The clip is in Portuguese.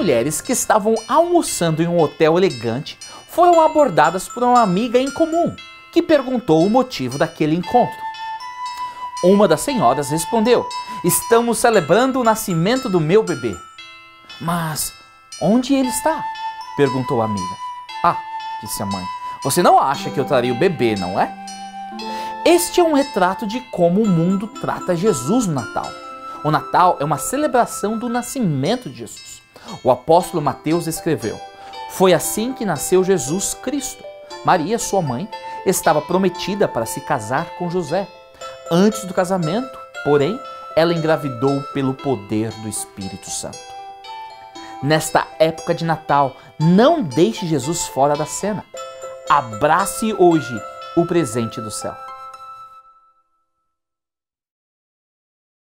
mulheres que estavam almoçando em um hotel elegante foram abordadas por uma amiga em comum, que perguntou o motivo daquele encontro. Uma das senhoras respondeu: Estamos celebrando o nascimento do meu bebê. Mas onde ele está? perguntou a amiga. Ah, disse a mãe, você não acha que eu traria o bebê, não é? Este é um retrato de como o mundo trata Jesus no Natal. O Natal é uma celebração do nascimento de Jesus. O apóstolo Mateus escreveu: Foi assim que nasceu Jesus Cristo. Maria, sua mãe, estava prometida para se casar com José. Antes do casamento, porém, ela engravidou pelo poder do Espírito Santo. Nesta época de Natal, não deixe Jesus fora da cena. Abrace hoje o presente do céu.